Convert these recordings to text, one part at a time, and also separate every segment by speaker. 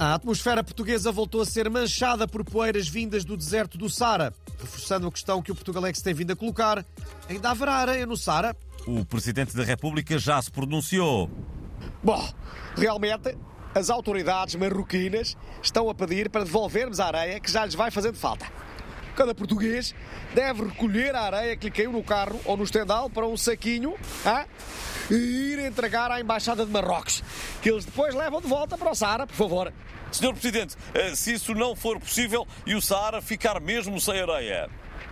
Speaker 1: A atmosfera portuguesa voltou a ser manchada por poeiras vindas do deserto do Sara. Reforçando a questão que o Portugalex tem vindo a colocar, ainda haverá areia no Sara?
Speaker 2: O Presidente da República já se pronunciou.
Speaker 3: Bom, realmente, as autoridades marroquinas estão a pedir para devolvermos a areia que já lhes vai fazendo falta. Cada português deve recolher a areia que lhe caiu no carro ou no estendal para um saquinho ah, e ir entregar à Embaixada de Marrocos, que eles depois levam de volta para o Saara, por favor.
Speaker 2: Senhor Presidente, eh, se isso não for possível e o Saara ficar mesmo sem areia?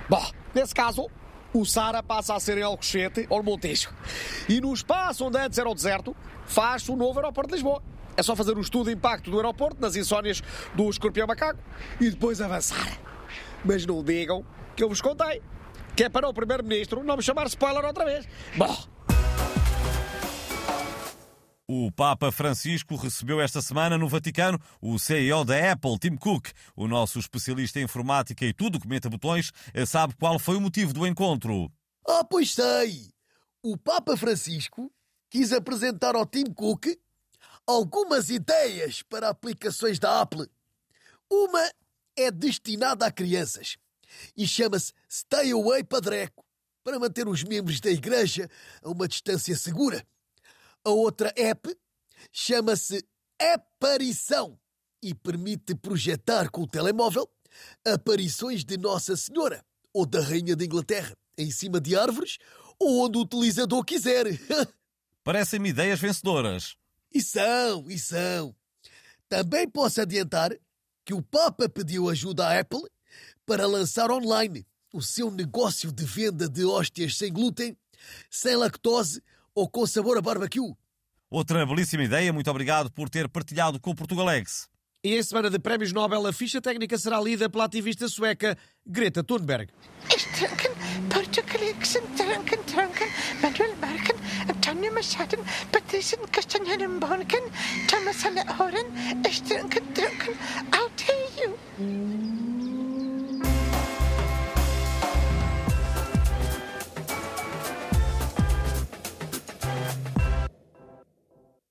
Speaker 3: Bom, nesse caso, o Saara passa a ser em Alcochete ou no Montijo. E no espaço onde antes era o deserto, faz-se o novo aeroporto de Lisboa. É só fazer um estudo de impacto do aeroporto nas insónias do escorpião macaco e depois avançar. Mas não digam que eu vos contei. Que é para o Primeiro-Ministro não me chamar spoiler outra vez. Bom,
Speaker 2: O Papa Francisco recebeu esta semana no Vaticano o CEO da Apple, Tim Cook. O nosso especialista em informática e tudo comenta botões sabe qual foi o motivo do encontro.
Speaker 4: Ah, pois sei! O Papa Francisco quis apresentar ao Tim Cook algumas ideias para aplicações da Apple. Uma é destinada a crianças e chama-se Stay Away Padreco, para manter os membros da igreja a uma distância segura. A outra app chama-se Aparição e permite projetar com o telemóvel aparições de Nossa Senhora ou da Rainha da Inglaterra em cima de árvores ou onde o utilizador quiser.
Speaker 2: Parecem-me ideias vencedoras.
Speaker 4: e são, e são. Também posso adiantar que o Papa pediu ajuda à Apple para lançar online o seu negócio de venda de hóstias sem glúten, sem lactose ou com sabor a barbecue.
Speaker 2: Outra belíssima ideia, muito obrigado por ter partilhado com o Portugalex.
Speaker 1: E em semana de Prémios Nobel, a ficha técnica será lida pela ativista sueca Greta Thunberg.